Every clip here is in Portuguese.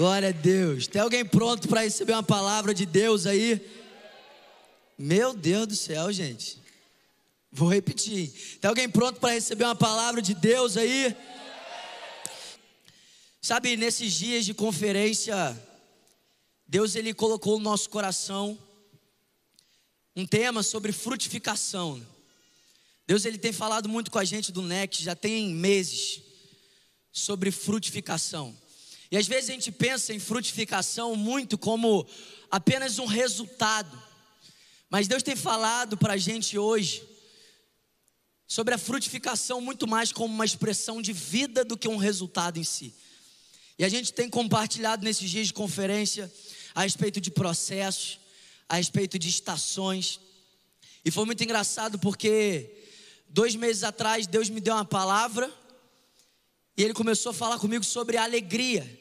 Glória a Deus. Tem alguém pronto para receber uma palavra de Deus aí? Meu Deus do céu, gente. Vou repetir. Tem alguém pronto para receber uma palavra de Deus aí? Sabe, nesses dias de conferência, Deus ele colocou no nosso coração um tema sobre frutificação. Deus ele tem falado muito com a gente do NEC, já tem meses, sobre frutificação. E às vezes a gente pensa em frutificação muito como apenas um resultado. Mas Deus tem falado para a gente hoje sobre a frutificação muito mais como uma expressão de vida do que um resultado em si. E a gente tem compartilhado nesses dias de conferência a respeito de processos, a respeito de estações. E foi muito engraçado porque dois meses atrás Deus me deu uma palavra e Ele começou a falar comigo sobre alegria.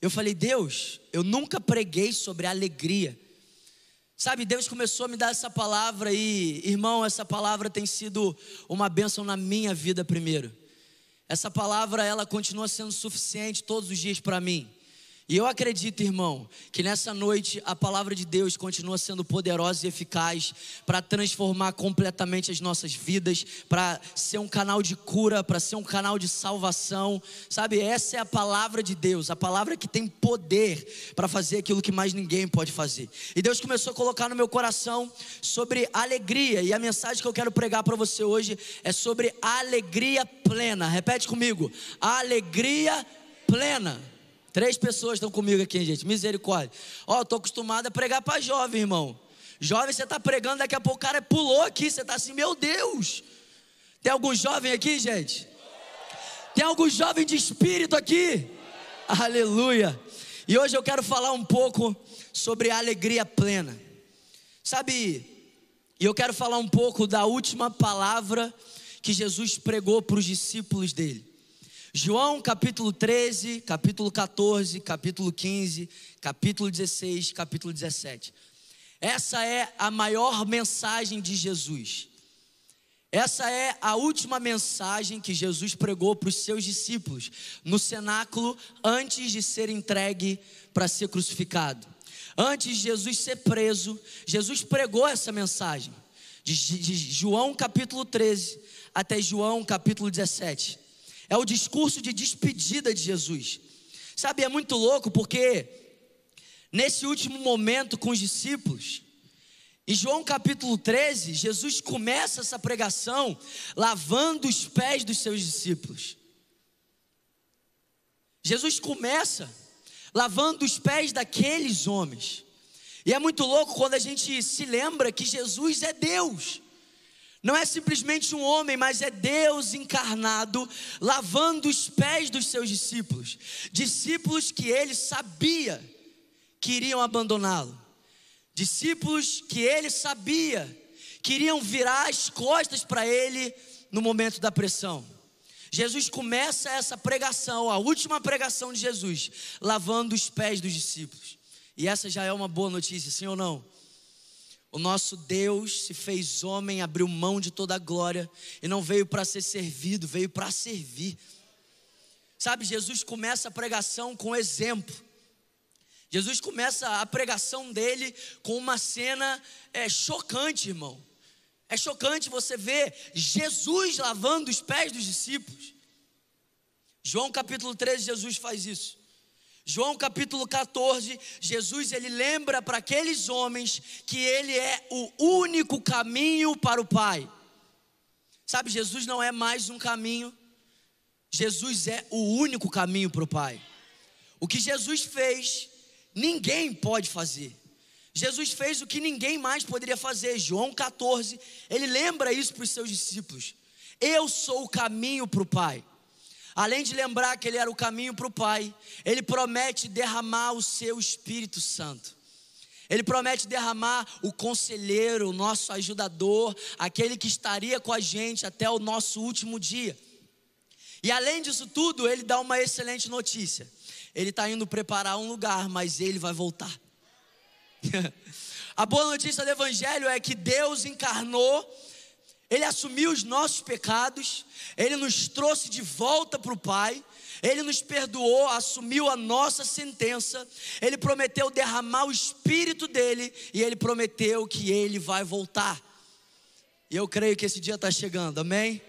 Eu falei, Deus, eu nunca preguei sobre alegria. Sabe, Deus começou a me dar essa palavra e, irmão, essa palavra tem sido uma bênção na minha vida primeiro. Essa palavra, ela continua sendo suficiente todos os dias para mim. E eu acredito, irmão, que nessa noite a palavra de Deus continua sendo poderosa e eficaz para transformar completamente as nossas vidas, para ser um canal de cura, para ser um canal de salvação. Sabe, essa é a palavra de Deus, a palavra que tem poder para fazer aquilo que mais ninguém pode fazer. E Deus começou a colocar no meu coração sobre alegria, e a mensagem que eu quero pregar para você hoje é sobre alegria plena. Repete comigo: alegria plena. Três pessoas estão comigo aqui, gente. Misericórdia. Ó, oh, tô acostumado a pregar para jovem, irmão. Jovem, você está pregando, daqui a pouco o cara pulou aqui. Você está assim, meu Deus. Tem algum jovem aqui, gente? Tem algum jovem de espírito aqui? Aleluia. E hoje eu quero falar um pouco sobre a alegria plena. Sabe, e eu quero falar um pouco da última palavra que Jesus pregou para os discípulos dele. João capítulo 13, capítulo 14, capítulo 15, capítulo 16, capítulo 17. Essa é a maior mensagem de Jesus. Essa é a última mensagem que Jesus pregou para os seus discípulos no cenáculo antes de ser entregue para ser crucificado. Antes de Jesus ser preso, Jesus pregou essa mensagem, de, João capítulo 13 até João capítulo 17. É o discurso de despedida de Jesus. Sabe, é muito louco porque nesse último momento com os discípulos, em João capítulo 13, Jesus começa essa pregação lavando os pés dos seus discípulos. Jesus começa lavando os pés daqueles homens. E é muito louco quando a gente se lembra que Jesus é Deus. Não é simplesmente um homem, mas é Deus encarnado lavando os pés dos seus discípulos. Discípulos que ele sabia que iriam abandoná-lo. Discípulos que ele sabia que iriam virar as costas para ele no momento da pressão. Jesus começa essa pregação, a última pregação de Jesus, lavando os pés dos discípulos. E essa já é uma boa notícia, sim ou não? O nosso Deus se fez homem, abriu mão de toda a glória e não veio para ser servido, veio para servir. Sabe, Jesus começa a pregação com exemplo. Jesus começa a pregação dele com uma cena é, chocante, irmão. É chocante você ver Jesus lavando os pés dos discípulos. João capítulo 13, Jesus faz isso. João capítulo 14, Jesus ele lembra para aqueles homens que ele é o único caminho para o Pai. Sabe, Jesus não é mais um caminho, Jesus é o único caminho para o Pai. O que Jesus fez, ninguém pode fazer. Jesus fez o que ninguém mais poderia fazer. João 14, ele lembra isso para os seus discípulos. Eu sou o caminho para o Pai. Além de lembrar que ele era o caminho para o Pai, ele promete derramar o seu Espírito Santo. Ele promete derramar o conselheiro, o nosso ajudador, aquele que estaria com a gente até o nosso último dia. E além disso tudo, ele dá uma excelente notícia. Ele está indo preparar um lugar, mas ele vai voltar. a boa notícia do Evangelho é que Deus encarnou Ele assumiu os nossos pecados, ele nos trouxe de volta para o Pai, ele nos perdoou, assumiu a nossa sentença, ele prometeu derramar o espírito dele e ele prometeu que ele vai voltar. E eu creio que esse dia está chegando, amém?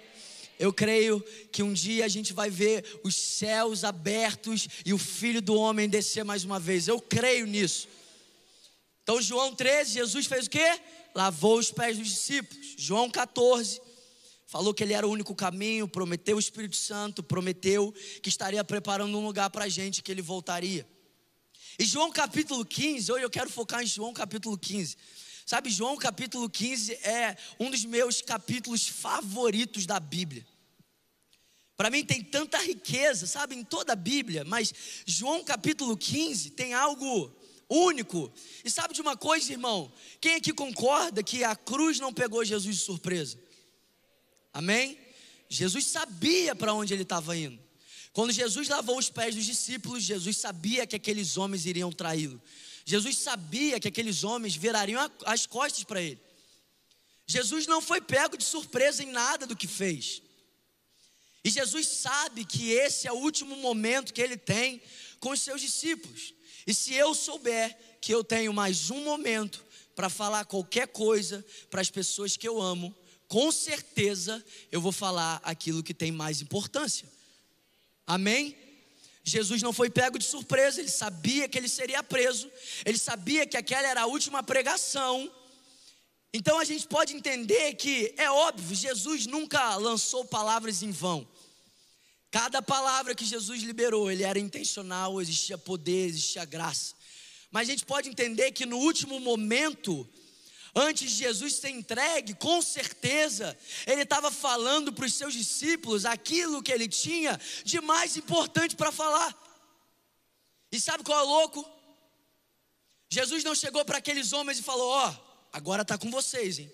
Eu creio que um dia a gente vai ver os céus abertos e o Filho do Homem descer mais uma vez. Eu creio nisso. Então, João 13, Jesus fez o quê? Lavou os pés dos discípulos. João 14, falou que ele era o único caminho, prometeu o Espírito Santo, prometeu que estaria preparando um lugar para a gente, que ele voltaria. E João capítulo 15, hoje eu quero focar em João capítulo 15. Sabe, João capítulo 15 é um dos meus capítulos favoritos da Bíblia. Para mim tem tanta riqueza, sabe, em toda a Bíblia, mas João capítulo 15 tem algo único. E sabe de uma coisa, irmão? Quem aqui concorda que a cruz não pegou Jesus de surpresa? Amém? Jesus sabia para onde ele estava indo. Quando Jesus lavou os pés dos discípulos, Jesus sabia que aqueles homens iriam traí-lo. Jesus sabia que aqueles homens virariam as costas para ele. Jesus não foi pego de surpresa em nada do que fez. E Jesus sabe que esse é o último momento que ele tem com os seus discípulos. E se eu souber que eu tenho mais um momento para falar qualquer coisa para as pessoas que eu amo, com certeza eu vou falar aquilo que tem mais importância. Amém? Jesus não foi pego de surpresa, ele sabia que ele seria preso, ele sabia que aquela era a última pregação. Então a gente pode entender que é óbvio, Jesus nunca lançou palavras em vão. Cada palavra que Jesus liberou, ele era intencional, existia poder, existia graça. Mas a gente pode entender que no último momento, antes de Jesus ser entregue, com certeza, ele estava falando para os seus discípulos aquilo que ele tinha de mais importante para falar. E sabe qual é o louco? Jesus não chegou para aqueles homens e falou: Ó, oh, agora está com vocês, hein?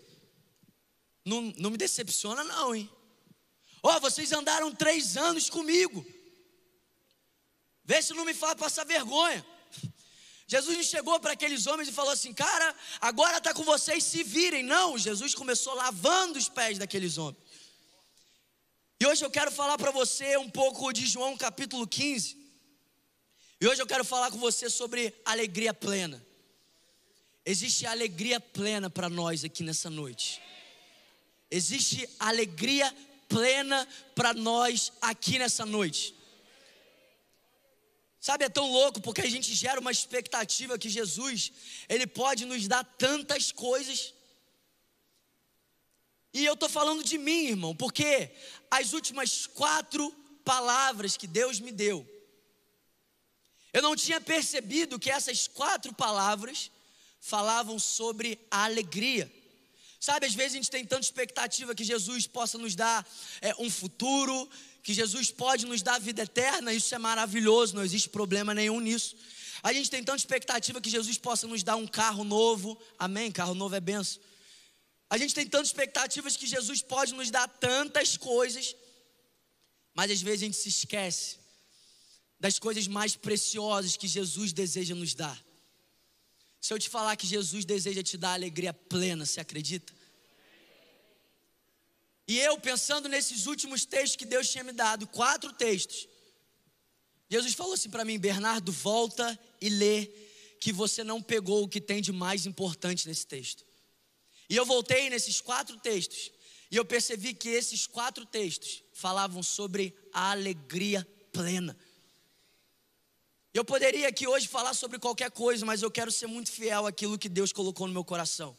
Não, não me decepciona, não, hein? Ó, oh, vocês andaram três anos comigo. Vê se não me faz passar vergonha. Jesus não chegou para aqueles homens e falou assim, cara, agora está com vocês, se virem. Não, Jesus começou lavando os pés daqueles homens. E hoje eu quero falar para você um pouco de João capítulo 15. E hoje eu quero falar com você sobre alegria plena. Existe alegria plena para nós aqui nessa noite. Existe alegria plena para nós aqui nessa noite. Sabe, é tão louco porque a gente gera uma expectativa que Jesus, Ele pode nos dar tantas coisas. E eu estou falando de mim, irmão, porque as últimas quatro palavras que Deus me deu, eu não tinha percebido que essas quatro palavras falavam sobre a alegria. Sabe, às vezes a gente tem tanta expectativa que Jesus possa nos dar é, um futuro, que Jesus pode nos dar vida eterna, isso é maravilhoso, não existe problema nenhum nisso. A gente tem tanta expectativa que Jesus possa nos dar um carro novo, amém? Carro novo é benção. A gente tem tantas expectativas que Jesus pode nos dar tantas coisas, mas às vezes a gente se esquece das coisas mais preciosas que Jesus deseja nos dar. Se eu te falar que Jesus deseja te dar alegria plena, você acredita? E eu pensando nesses últimos textos que Deus tinha me dado, quatro textos. Jesus falou assim para mim, Bernardo, volta e lê que você não pegou o que tem de mais importante nesse texto. E eu voltei nesses quatro textos e eu percebi que esses quatro textos falavam sobre a alegria plena. Eu poderia aqui hoje falar sobre qualquer coisa, mas eu quero ser muito fiel àquilo que Deus colocou no meu coração.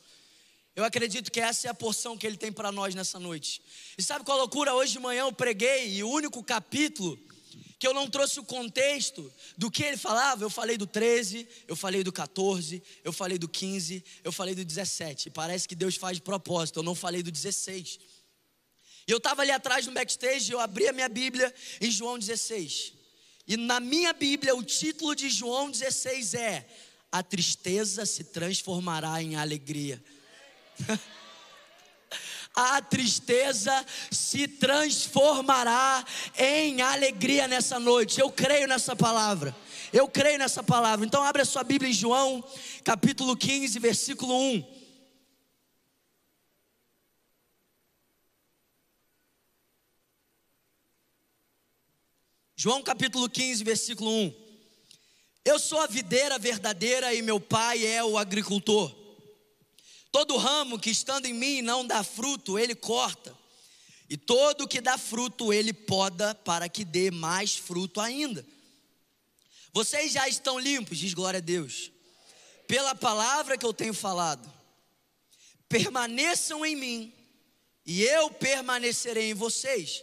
Eu acredito que essa é a porção que Ele tem para nós nessa noite. E sabe qual loucura? Hoje de manhã eu preguei e o único capítulo que eu não trouxe o contexto do que ele falava, eu falei do 13, eu falei do 14, eu falei do 15, eu falei do 17. Parece que Deus faz de propósito, eu não falei do 16. E eu estava ali atrás no backstage, eu abri a minha Bíblia em João 16. E na minha Bíblia, o título de João 16 é: A tristeza se transformará em alegria. a tristeza se transformará em alegria nessa noite. Eu creio nessa palavra. Eu creio nessa palavra. Então abre a sua Bíblia em João, capítulo 15, versículo 1. João capítulo 15, versículo 1. Eu sou a videira verdadeira e meu pai é o agricultor. Todo ramo que estando em mim não dá fruto, ele corta. E todo que dá fruto, ele poda para que dê mais fruto ainda. Vocês já estão limpos, diz glória a Deus, pela palavra que eu tenho falado. Permaneçam em mim, e eu permanecerei em vocês.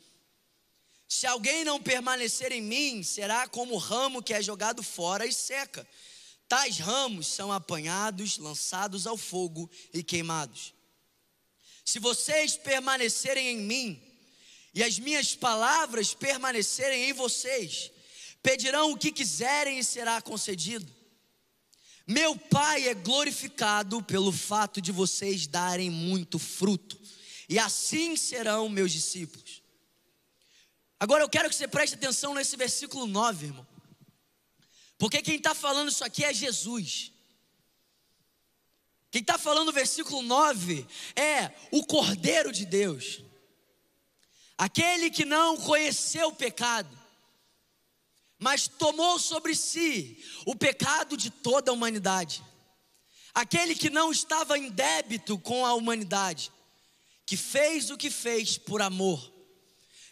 Se alguém não permanecer em mim, será como o ramo que é jogado fora e seca. Tais ramos são apanhados, lançados ao fogo e queimados. Se vocês permanecerem em mim, e as minhas palavras permanecerem em vocês, pedirão o que quiserem e será concedido. Meu Pai é glorificado pelo fato de vocês darem muito fruto, e assim serão meus discípulos. Agora eu quero que você preste atenção nesse versículo 9, irmão. Porque quem está falando isso aqui é Jesus. Quem está falando o versículo 9 é o Cordeiro de Deus. Aquele que não conheceu o pecado, mas tomou sobre si o pecado de toda a humanidade. Aquele que não estava em débito com a humanidade, que fez o que fez por amor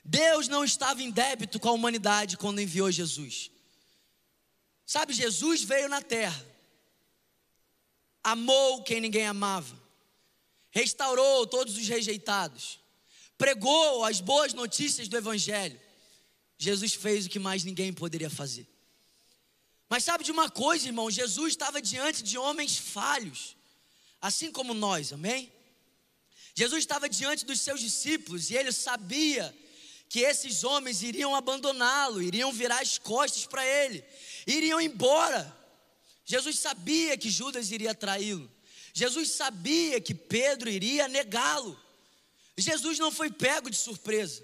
Deus não estava em débito com a humanidade quando enviou Jesus. Sabe, Jesus veio na terra, amou quem ninguém amava, restaurou todos os rejeitados, pregou as boas notícias do Evangelho. Jesus fez o que mais ninguém poderia fazer. Mas sabe de uma coisa, irmão? Jesus estava diante de homens falhos, assim como nós, amém? Jesus estava diante dos seus discípulos e ele sabia que esses homens iriam abandoná-lo, iriam virar as costas para ele, iriam embora. Jesus sabia que Judas iria traí-lo. Jesus sabia que Pedro iria negá-lo. Jesus não foi pego de surpresa.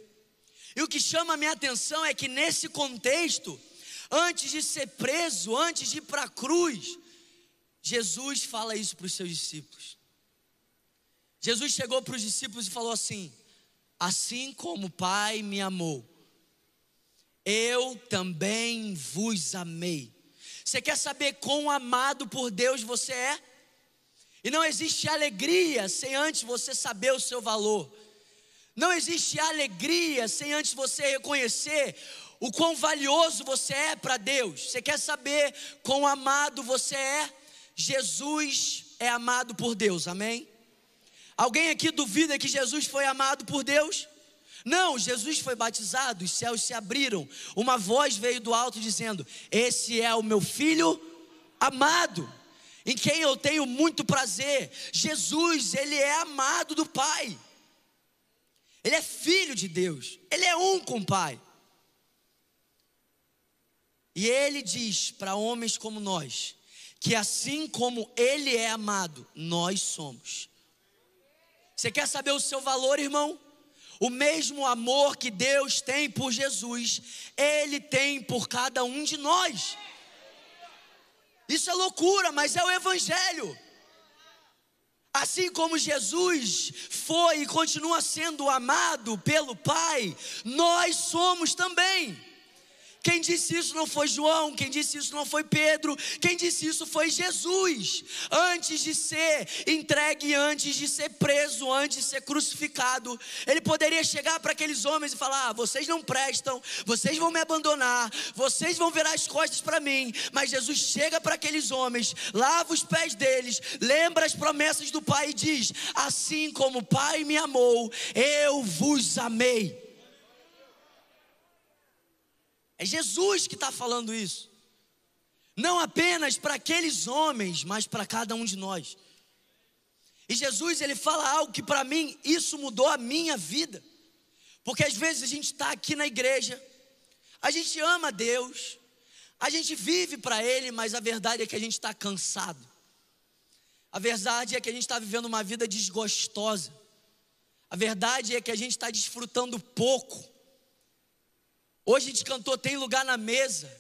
E o que chama a minha atenção é que nesse contexto, antes de ser preso, antes de ir para a cruz, Jesus fala isso para os seus discípulos. Jesus chegou para os discípulos e falou assim: assim como o Pai me amou, eu também vos amei. Você quer saber quão amado por Deus você é? E não existe alegria sem antes você saber o seu valor. Não existe alegria sem antes você reconhecer o quão valioso você é para Deus. Você quer saber quão amado você é? Jesus é amado por Deus, amém? Alguém aqui duvida que Jesus foi amado por Deus? Não, Jesus foi batizado, os céus se abriram. Uma voz veio do alto dizendo: Esse é o meu filho amado, em quem eu tenho muito prazer. Jesus, ele é amado do Pai. Ele é filho de Deus. Ele é um com o Pai. E ele diz para homens como nós que assim como ele é amado, nós somos. Você quer saber o seu valor, irmão? O mesmo amor que Deus tem por Jesus, Ele tem por cada um de nós. Isso é loucura, mas é o Evangelho. Assim como Jesus foi e continua sendo amado pelo Pai, nós somos também. Quem disse isso não foi João, quem disse isso não foi Pedro, quem disse isso foi Jesus. Antes de ser entregue, antes de ser preso, antes de ser crucificado, ele poderia chegar para aqueles homens e falar: ah, vocês não prestam, vocês vão me abandonar, vocês vão virar as costas para mim. Mas Jesus chega para aqueles homens, lava os pés deles, lembra as promessas do Pai e diz: Assim como o Pai me amou, eu vos amei. É Jesus que está falando isso. Não apenas para aqueles homens, mas para cada um de nós. E Jesus, ele fala algo que para mim, isso mudou a minha vida. Porque às vezes a gente está aqui na igreja, a gente ama Deus, a gente vive para Ele, mas a verdade é que a gente está cansado. A verdade é que a gente está vivendo uma vida desgostosa. A verdade é que a gente está desfrutando pouco. Hoje a gente cantou Tem Lugar na Mesa.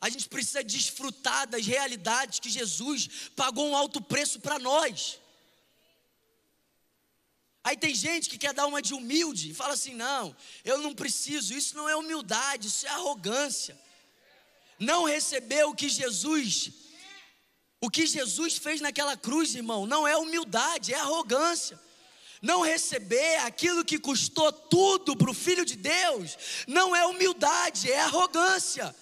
A gente precisa desfrutar das realidades que Jesus pagou um alto preço para nós. Aí tem gente que quer dar uma de humilde e fala assim: não, eu não preciso. Isso não é humildade, isso é arrogância. Não receber o que Jesus, o que Jesus fez naquela cruz, irmão, não é humildade, é arrogância. Não receber aquilo que custou tudo para o Filho de Deus, não é humildade, é arrogância.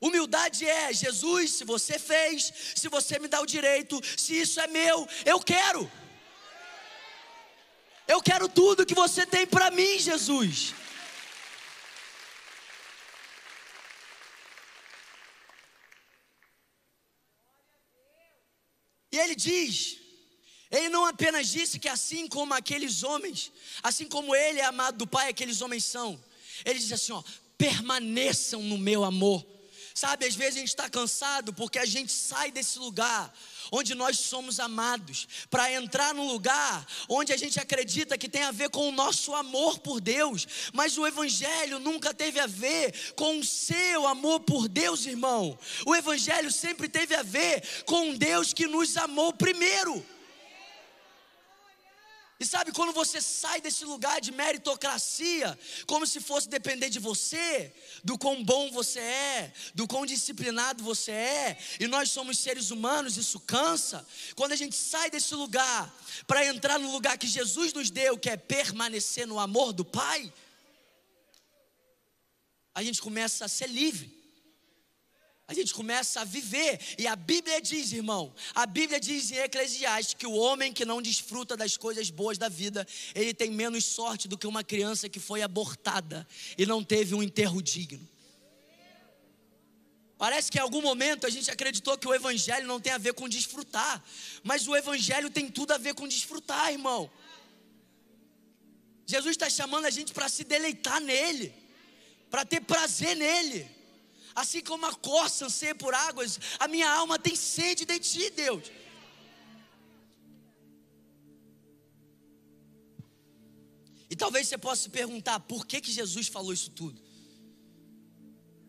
Humildade é, Jesus, se você fez, se você me dá o direito, se isso é meu, eu quero. Eu quero tudo que você tem para mim, Jesus. E ele diz: ele não apenas disse que assim como aqueles homens, assim como ele é amado do Pai, aqueles homens são. Ele diz assim: ó, permaneçam no meu amor. Sabe, às vezes a gente está cansado porque a gente sai desse lugar onde nós somos amados, para entrar num lugar onde a gente acredita que tem a ver com o nosso amor por Deus, mas o Evangelho nunca teve a ver com o seu amor por Deus, irmão. O Evangelho sempre teve a ver com Deus que nos amou primeiro. E sabe quando você sai desse lugar de meritocracia, como se fosse depender de você, do quão bom você é, do quão disciplinado você é, e nós somos seres humanos, isso cansa. Quando a gente sai desse lugar para entrar no lugar que Jesus nos deu, que é permanecer no amor do Pai, a gente começa a ser livre a gente começa a viver. E a Bíblia diz, irmão, a Bíblia diz em Eclesiastes que o homem que não desfruta das coisas boas da vida, ele tem menos sorte do que uma criança que foi abortada e não teve um enterro digno. Parece que em algum momento a gente acreditou que o Evangelho não tem a ver com desfrutar, mas o Evangelho tem tudo a ver com desfrutar, irmão. Jesus está chamando a gente para se deleitar nele, para ter prazer nele. Assim como a costa anseia por águas, a minha alma tem sede de ti, Deus. E talvez você possa se perguntar por que, que Jesus falou isso tudo.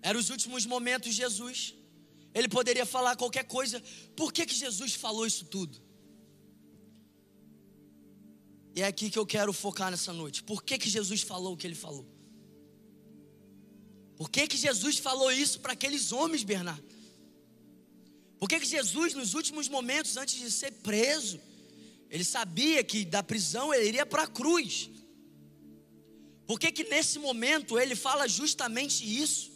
Eram os últimos momentos de Jesus. Ele poderia falar qualquer coisa. Por que, que Jesus falou isso tudo? E é aqui que eu quero focar nessa noite. Por que, que Jesus falou o que ele falou? Por que, que Jesus falou isso para aqueles homens, Bernardo? Por que, que Jesus, nos últimos momentos, antes de ser preso, ele sabia que da prisão ele iria para a cruz? Por que, que nesse momento ele fala justamente isso?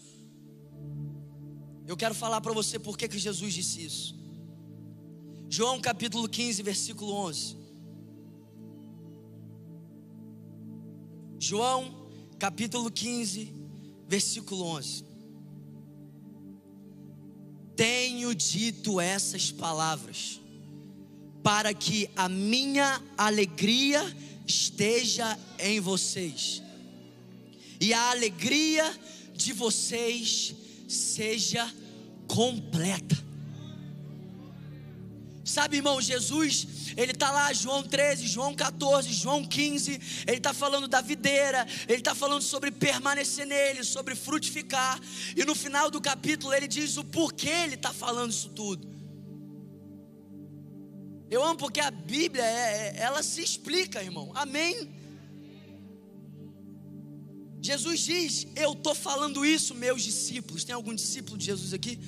Eu quero falar para você por que, que Jesus disse isso. João capítulo 15, versículo 11. João capítulo 15, versículo 11. Tenho dito essas palavras, para que a minha alegria esteja em vocês, e a alegria de vocês seja completa. Sabe, irmão, Jesus, ele está lá, João 13, João 14, João 15, ele está falando da videira, ele está falando sobre permanecer nele, sobre frutificar, e no final do capítulo ele diz o porquê ele está falando isso tudo. Eu amo porque a Bíblia, é, é, ela se explica, irmão, amém? Jesus diz: Eu estou falando isso, meus discípulos. Tem algum discípulo de Jesus aqui?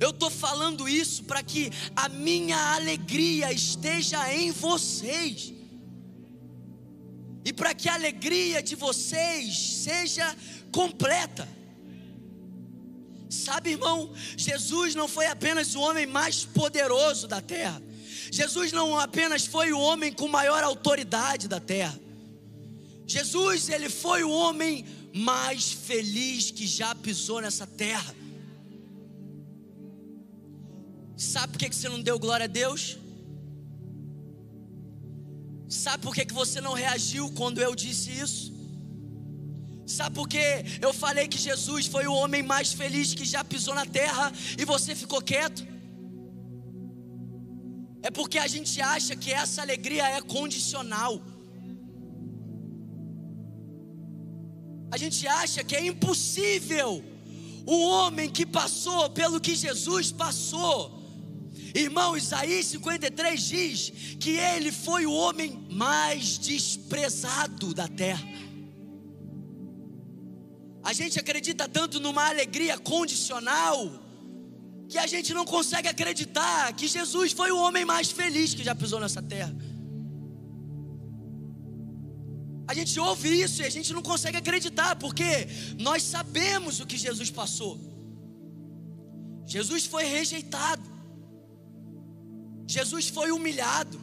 Eu estou falando isso para que a minha alegria esteja em vocês. E para que a alegria de vocês seja completa. Sabe, irmão, Jesus não foi apenas o homem mais poderoso da terra. Jesus não apenas foi o homem com maior autoridade da terra. Jesus, ele foi o homem mais feliz que já pisou nessa terra. Sabe por que você não deu glória a Deus? Sabe por que você não reagiu quando eu disse isso? Sabe por que eu falei que Jesus foi o homem mais feliz que já pisou na terra e você ficou quieto? é porque a gente acha que essa alegria é condicional. A gente acha que é impossível um homem que passou pelo que Jesus passou. Irmão, Isaías 53 diz que ele foi o homem mais desprezado da terra. A gente acredita tanto numa alegria condicional que a gente não consegue acreditar que Jesus foi o homem mais feliz que já pisou nessa terra. A gente ouve isso e a gente não consegue acreditar, porque nós sabemos o que Jesus passou. Jesus foi rejeitado, Jesus foi humilhado,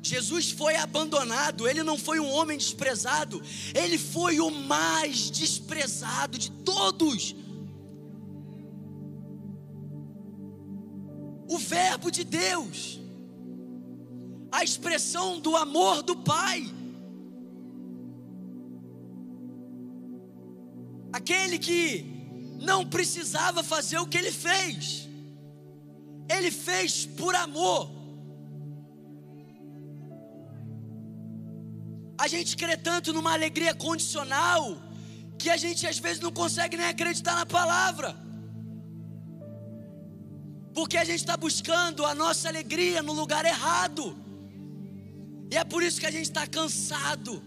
Jesus foi abandonado, ele não foi um homem desprezado, ele foi o mais desprezado de todos. O Verbo de Deus, a expressão do amor do Pai. aquele que não precisava fazer o que ele fez, ele fez por amor. A gente crê tanto numa alegria condicional que a gente às vezes não consegue nem acreditar na palavra, porque a gente está buscando a nossa alegria no lugar errado, e é por isso que a gente está cansado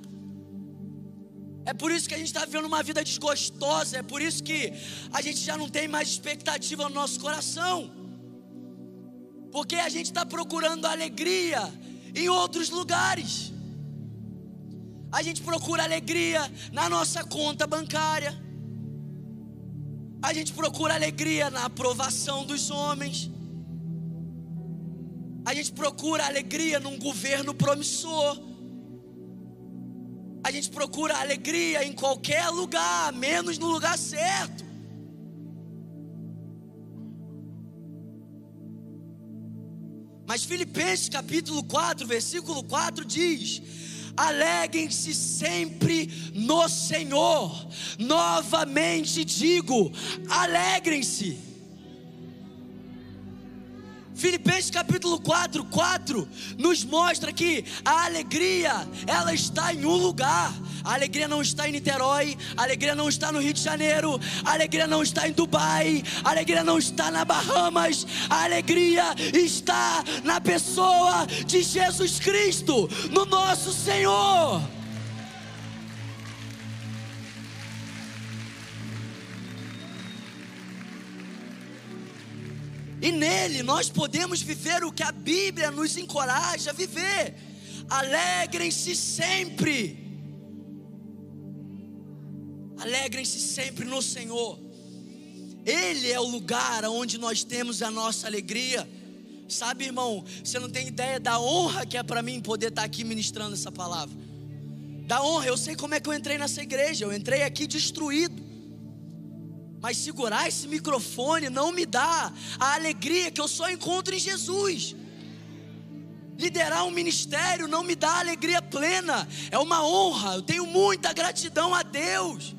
é por isso que a gente está vivendo uma vida desgostosa. É por isso que a gente já não tem mais expectativa no nosso coração. Porque a gente está procurando alegria em outros lugares. A gente procura alegria na nossa conta bancária. A gente procura alegria na aprovação dos homens. A gente procura alegria num governo promissor. A gente procura alegria em qualquer lugar, menos no lugar certo. Mas Filipenses capítulo 4, versículo 4 diz: Alegrem-se sempre no Senhor. Novamente digo: alegrem-se. Filipenses capítulo 4, 4 nos mostra que a alegria, ela está em um lugar. A alegria não está em Niterói, a alegria não está no Rio de Janeiro, a alegria não está em Dubai, a alegria não está na Bahamas, a alegria está na pessoa de Jesus Cristo, no nosso Senhor. E nele nós podemos viver o que a Bíblia nos encoraja a viver. Alegrem-se sempre. Alegrem-se sempre no Senhor. Ele é o lugar onde nós temos a nossa alegria. Sabe, irmão, você não tem ideia da honra que é para mim poder estar aqui ministrando essa palavra. Da honra, eu sei como é que eu entrei nessa igreja. Eu entrei aqui destruído. Mas segurar esse microfone não me dá a alegria que eu só encontro em Jesus. Liderar um ministério não me dá alegria plena, é uma honra, eu tenho muita gratidão a Deus.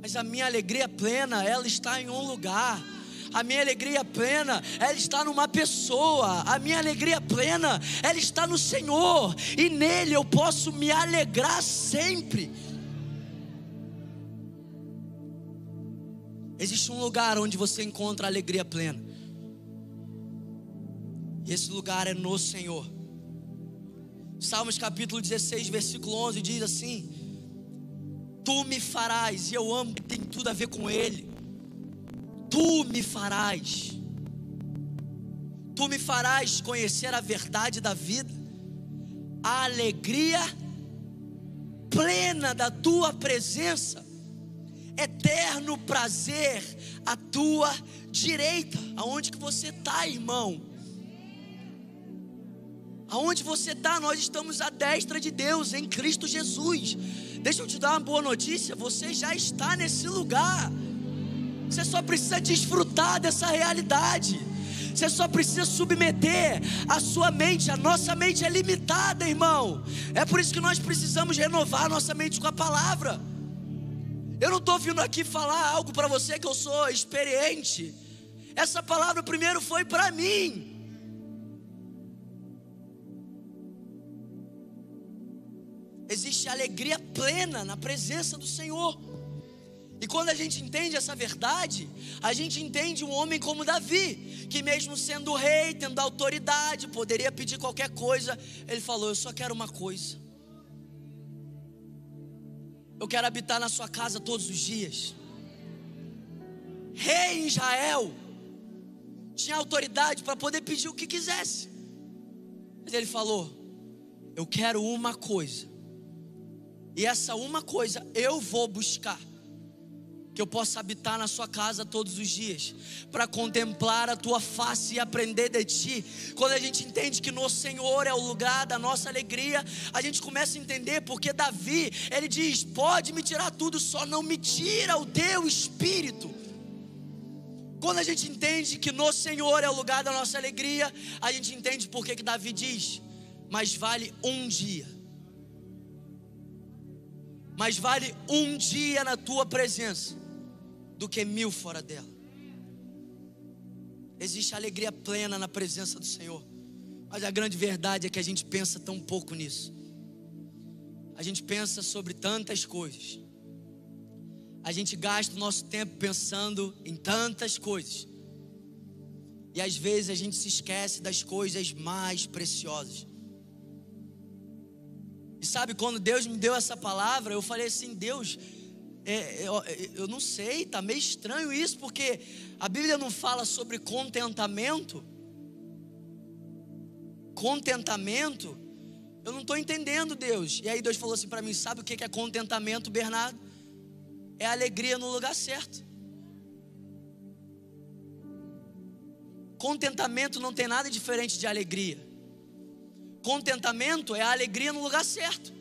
Mas a minha alegria plena, ela está em um lugar. A minha alegria plena, ela está numa pessoa. A minha alegria plena, ela está no Senhor. E nele eu posso me alegrar sempre. Existe um lugar onde você encontra alegria plena. E esse lugar é no Senhor. Salmos capítulo 16, versículo 11 diz assim: Tu me farás, e eu amo tem tudo a ver com Ele. Tu me farás, tu me farás conhecer a verdade da vida, a alegria plena da tua presença eterno prazer à tua direita. Aonde que você está, irmão? Aonde você está, nós estamos à destra de Deus em Cristo Jesus. Deixa eu te dar uma boa notícia: você já está nesse lugar. Você só precisa desfrutar dessa realidade. Você só precisa submeter a sua mente. A nossa mente é limitada, irmão. É por isso que nós precisamos renovar a nossa mente com a palavra. Eu não estou vindo aqui falar algo para você que eu sou experiente. Essa palavra primeiro foi para mim. Existe alegria plena na presença do Senhor. E quando a gente entende essa verdade, a gente entende um homem como Davi, que mesmo sendo rei, tendo autoridade, poderia pedir qualquer coisa, ele falou: Eu só quero uma coisa. Eu quero habitar na sua casa todos os dias. Rei Israel, tinha autoridade para poder pedir o que quisesse. Mas ele falou: Eu quero uma coisa, e essa uma coisa eu vou buscar que eu possa habitar na sua casa todos os dias, para contemplar a tua face e aprender de ti. Quando a gente entende que no Senhor é o lugar da nossa alegria, a gente começa a entender porque Davi, ele diz: "Pode me tirar tudo, só não me tira o teu espírito". Quando a gente entende que no Senhor é o lugar da nossa alegria, a gente entende porque que Davi diz: "Mas vale um dia". Mas vale um dia na tua presença do que mil fora dela. Existe alegria plena na presença do Senhor. Mas a grande verdade é que a gente pensa tão pouco nisso. A gente pensa sobre tantas coisas. A gente gasta o nosso tempo pensando em tantas coisas. E às vezes a gente se esquece das coisas mais preciosas. E sabe, quando Deus me deu essa palavra, eu falei assim: Deus, é, eu, eu não sei, tá meio estranho isso, porque a Bíblia não fala sobre contentamento. Contentamento, eu não estou entendendo, Deus. E aí Deus falou assim para mim: sabe o que é contentamento, Bernardo? É alegria no lugar certo. Contentamento não tem nada diferente de alegria. Contentamento é a alegria no lugar certo.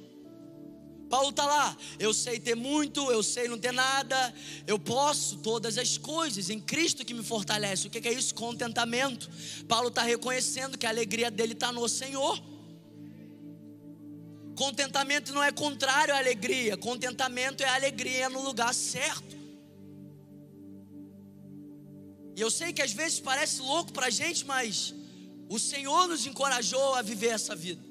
Paulo está lá, eu sei ter muito, eu sei não ter nada, eu posso todas as coisas em Cristo que me fortalece. O que é isso? Contentamento. Paulo está reconhecendo que a alegria dele está no Senhor. Contentamento não é contrário à alegria, contentamento é alegria no lugar certo. E eu sei que às vezes parece louco para a gente, mas o Senhor nos encorajou a viver essa vida.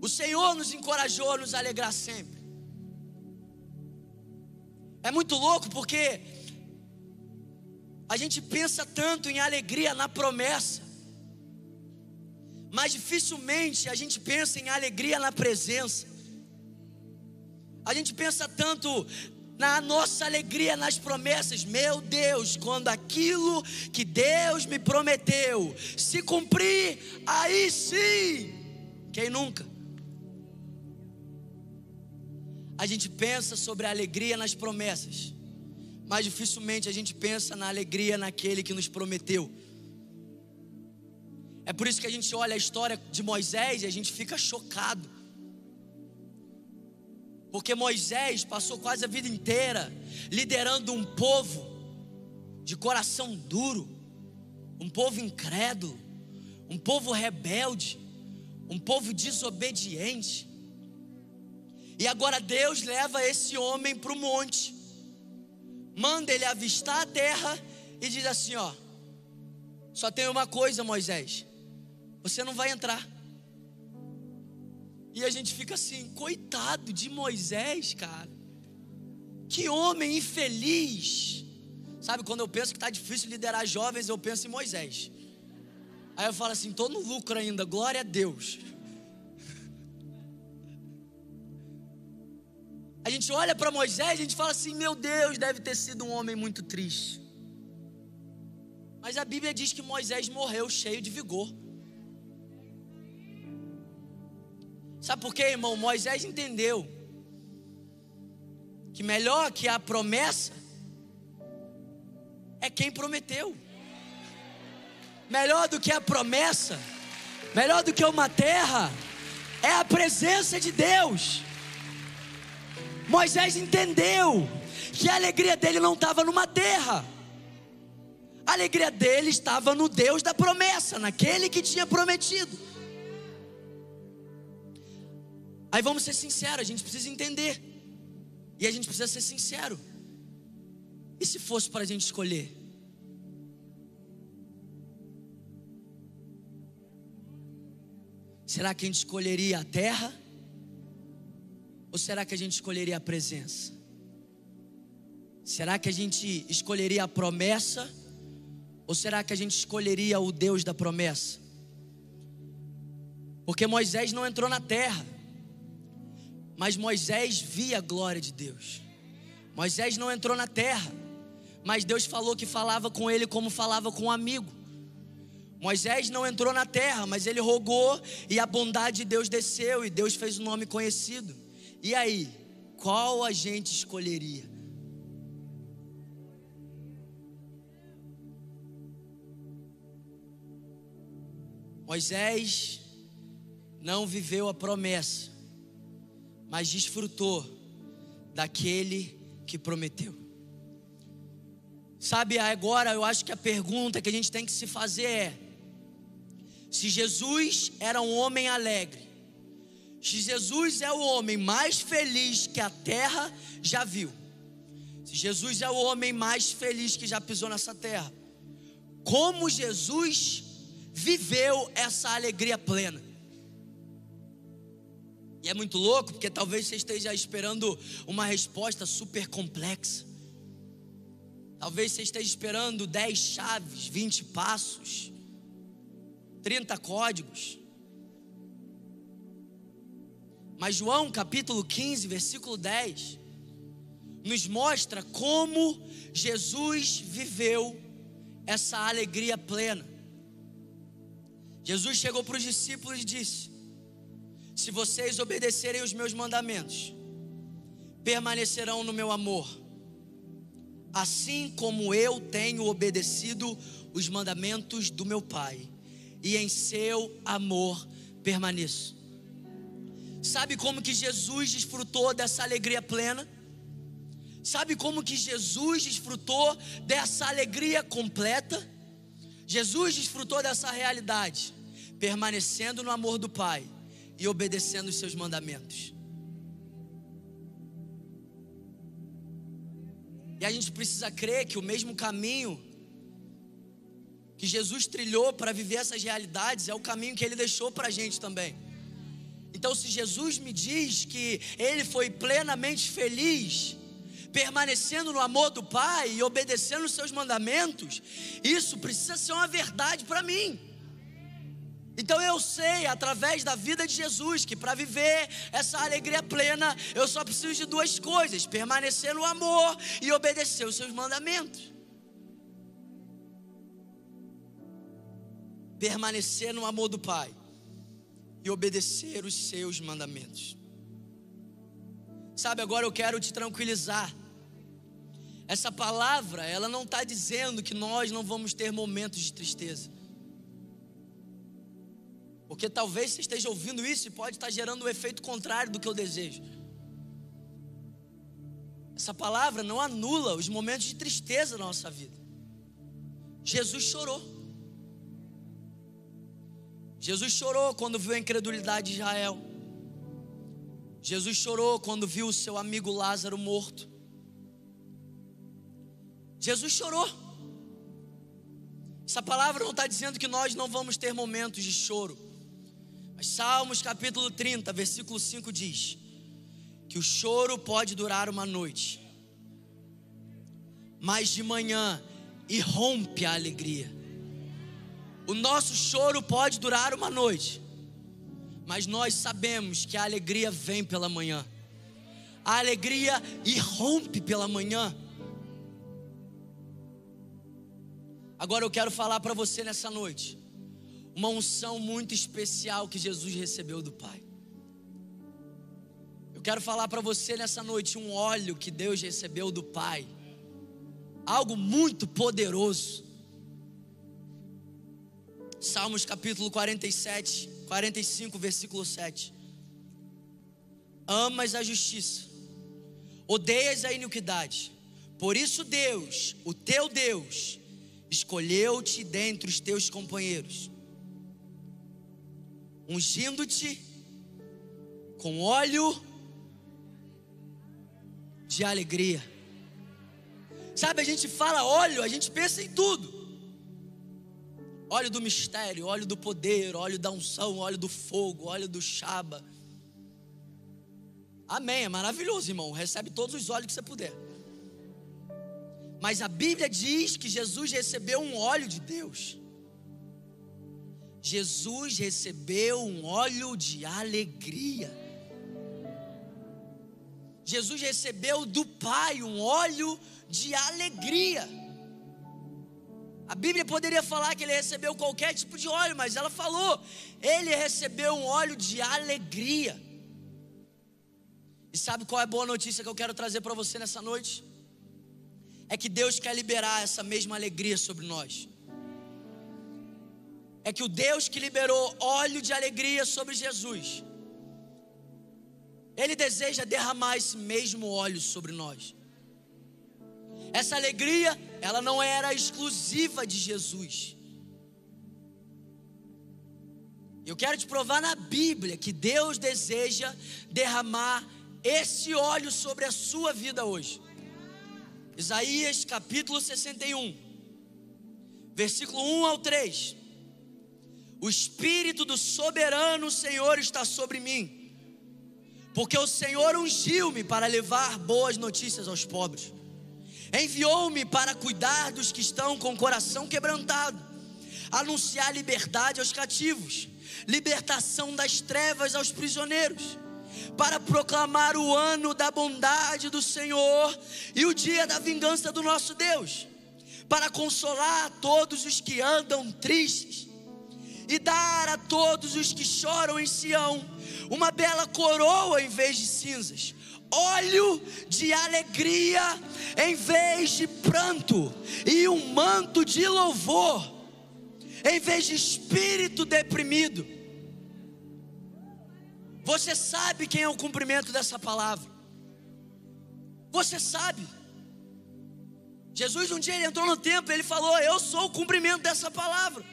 O Senhor nos encorajou a nos alegrar sempre. É muito louco porque a gente pensa tanto em alegria na promessa, mas dificilmente a gente pensa em alegria na presença. A gente pensa tanto na nossa alegria nas promessas. Meu Deus, quando aquilo que Deus me prometeu se cumprir, aí sim. Quem nunca? A gente pensa sobre a alegria nas promessas, mas dificilmente a gente pensa na alegria naquele que nos prometeu. É por isso que a gente olha a história de Moisés e a gente fica chocado. Porque Moisés passou quase a vida inteira liderando um povo de coração duro, um povo incrédulo, um povo rebelde, um povo desobediente. E agora Deus leva esse homem para o monte, manda ele avistar a terra e diz assim: Ó, só tem uma coisa, Moisés, você não vai entrar. E a gente fica assim, coitado de Moisés, cara. Que homem infeliz. Sabe, quando eu penso que está difícil liderar jovens, eu penso em Moisés. Aí eu falo assim, estou no lucro ainda, glória a Deus. A gente olha para Moisés e a gente fala assim: meu Deus, deve ter sido um homem muito triste. Mas a Bíblia diz que Moisés morreu cheio de vigor. Sabe por quê, irmão? Moisés entendeu que melhor que a promessa é quem prometeu. Melhor do que a promessa, melhor do que uma terra, é a presença de Deus. Moisés entendeu que a alegria dele não estava numa terra, a alegria dele estava no Deus da promessa, naquele que tinha prometido. Aí vamos ser sinceros, a gente precisa entender, e a gente precisa ser sincero. E se fosse para a gente escolher? Será que a gente escolheria a terra? Ou será que a gente escolheria a presença? Será que a gente escolheria a promessa? Ou será que a gente escolheria o Deus da promessa? Porque Moisés não entrou na terra, mas Moisés via a glória de Deus. Moisés não entrou na terra, mas Deus falou que falava com ele como falava com um amigo. Moisés não entrou na terra, mas ele rogou e a bondade de Deus desceu e Deus fez o nome conhecido. E aí, qual a gente escolheria? Moisés não viveu a promessa, mas desfrutou daquele que prometeu. Sabe, agora eu acho que a pergunta que a gente tem que se fazer é: se Jesus era um homem alegre, Jesus é o homem mais feliz que a terra já viu, se Jesus é o homem mais feliz que já pisou nessa terra, como Jesus viveu essa alegria plena? E é muito louco, porque talvez você esteja esperando uma resposta super complexa. Talvez você esteja esperando 10 chaves, 20 passos, 30 códigos. Mas João capítulo 15, versículo 10, nos mostra como Jesus viveu essa alegria plena. Jesus chegou para os discípulos e disse: se vocês obedecerem os meus mandamentos, permanecerão no meu amor, assim como eu tenho obedecido os mandamentos do meu Pai, e em seu amor permaneço. Sabe como que Jesus desfrutou dessa alegria plena? Sabe como que Jesus desfrutou dessa alegria completa? Jesus desfrutou dessa realidade, permanecendo no amor do Pai e obedecendo os seus mandamentos. E a gente precisa crer que o mesmo caminho que Jesus trilhou para viver essas realidades é o caminho que ele deixou para a gente também. Então, se Jesus me diz que ele foi plenamente feliz, permanecendo no amor do Pai e obedecendo os seus mandamentos, isso precisa ser uma verdade para mim. Então eu sei, através da vida de Jesus, que para viver essa alegria plena, eu só preciso de duas coisas: permanecer no amor e obedecer os seus mandamentos. Permanecer no amor do Pai e obedecer os seus mandamentos. Sabe, agora eu quero te tranquilizar. Essa palavra, ela não está dizendo que nós não vamos ter momentos de tristeza. Porque talvez você esteja ouvindo isso e pode estar gerando o um efeito contrário do que eu desejo. Essa palavra não anula os momentos de tristeza na nossa vida. Jesus chorou. Jesus chorou quando viu a incredulidade de Israel. Jesus chorou quando viu o seu amigo Lázaro morto. Jesus chorou. Essa palavra não está dizendo que nós não vamos ter momentos de choro. Mas Salmos capítulo 30, versículo 5 diz: que o choro pode durar uma noite, mas de manhã irrompe a alegria. O nosso choro pode durar uma noite, mas nós sabemos que a alegria vem pela manhã. A alegria irrompe pela manhã. Agora eu quero falar para você nessa noite uma unção muito especial que Jesus recebeu do Pai. Eu quero falar para você nessa noite um óleo que Deus recebeu do Pai, algo muito poderoso. Salmos capítulo 47, 45, versículo 7. Amas a justiça, odeias a iniquidade, por isso Deus, o teu Deus, escolheu-te dentre os teus companheiros ungindo-te com óleo de alegria. Sabe, a gente fala óleo, a gente pensa em tudo. Óleo do mistério, óleo do poder, óleo da unção, óleo do fogo, óleo do chaba. Amém, é maravilhoso, irmão. Recebe todos os óleos que você puder. Mas a Bíblia diz que Jesus recebeu um óleo de Deus. Jesus recebeu um óleo de alegria. Jesus recebeu do Pai um óleo de alegria. A Bíblia poderia falar que ele recebeu qualquer tipo de óleo, mas ela falou, ele recebeu um óleo de alegria. E sabe qual é a boa notícia que eu quero trazer para você nessa noite? É que Deus quer liberar essa mesma alegria sobre nós. É que o Deus que liberou óleo de alegria sobre Jesus, Ele deseja derramar esse mesmo óleo sobre nós. Essa alegria, ela não era exclusiva de Jesus. Eu quero te provar na Bíblia que Deus deseja derramar esse óleo sobre a sua vida hoje. Isaías capítulo 61, versículo 1 ao 3. O Espírito do soberano Senhor está sobre mim, porque o Senhor ungiu-me para levar boas notícias aos pobres, enviou-me para cuidar dos que estão com o coração quebrantado, anunciar liberdade aos cativos, libertação das trevas aos prisioneiros para proclamar o ano da bondade do Senhor e o dia da vingança do nosso Deus, para consolar todos os que andam tristes e dar a todos os que choram em Sião uma bela coroa em vez de cinzas, óleo de alegria em vez de pranto e um manto de louvor em vez de espírito deprimido você sabe quem é o cumprimento dessa palavra. Você sabe. Jesus um dia ele entrou no templo, ele falou: "Eu sou o cumprimento dessa palavra".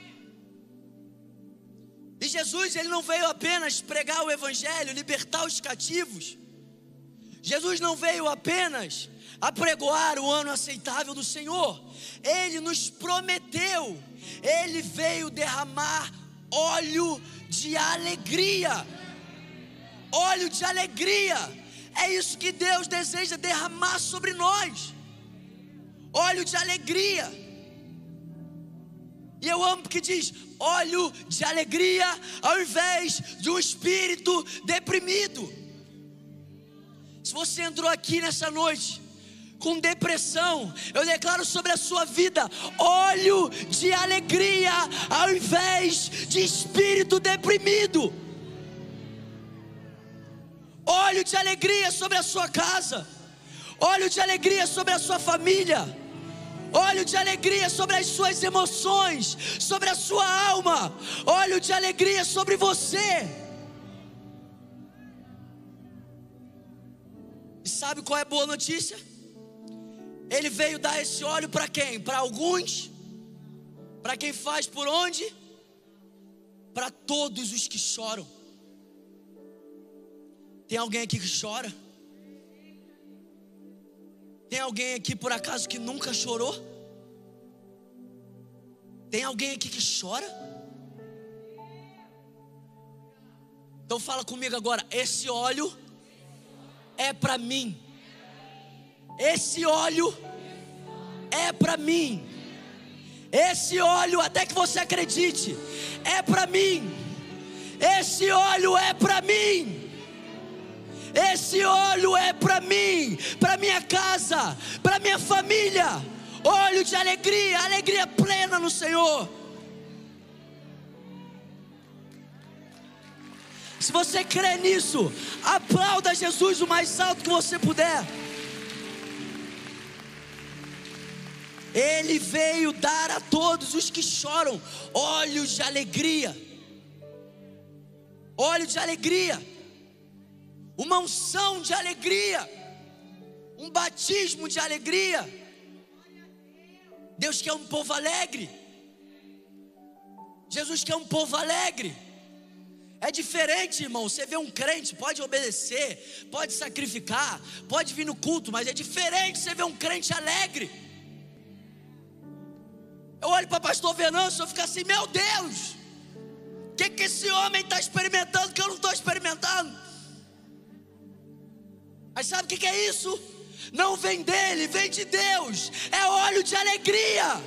E Jesus ele não veio apenas pregar o evangelho, libertar os cativos. Jesus não veio apenas apregoar o ano aceitável do Senhor. Ele nos prometeu, ele veio derramar óleo de alegria óleo de alegria. É isso que Deus deseja derramar sobre nós. Óleo de alegria. E eu amo que diz: óleo de alegria ao invés de um espírito deprimido. Se você entrou aqui nessa noite com depressão, eu declaro sobre a sua vida óleo de alegria ao invés de espírito deprimido. Óleo de alegria sobre a sua casa, óleo de alegria sobre a sua família, óleo de alegria sobre as suas emoções, sobre a sua alma, óleo de alegria sobre você. E sabe qual é a boa notícia? Ele veio dar esse óleo para quem? Para alguns? Para quem faz por onde? Para todos os que choram. Tem alguém aqui que chora? Tem alguém aqui por acaso que nunca chorou? Tem alguém aqui que chora? Então fala comigo agora, esse óleo é para mim. Esse óleo é para mim. Esse óleo, até que você acredite, é para mim. Esse óleo é para mim. Esse óleo é para mim, para minha casa, para minha família. Óleo de alegria, alegria plena no Senhor. Se você crê nisso, aplauda Jesus o mais alto que você puder. Ele veio dar a todos os que choram olhos de alegria. Óleo de alegria uma unção de alegria, um batismo de alegria. Deus quer um povo alegre. Jesus quer um povo alegre. É diferente, irmão. Você vê um crente, pode obedecer, pode sacrificar, pode vir no culto, mas é diferente você ver um crente alegre. Eu olho para pastor Venâncio e eu fico assim, meu Deus, o que, que esse homem está experimentando que eu não estou experimentando? Mas sabe o que, que é isso? Não vem dele, vem de Deus. É óleo de alegria.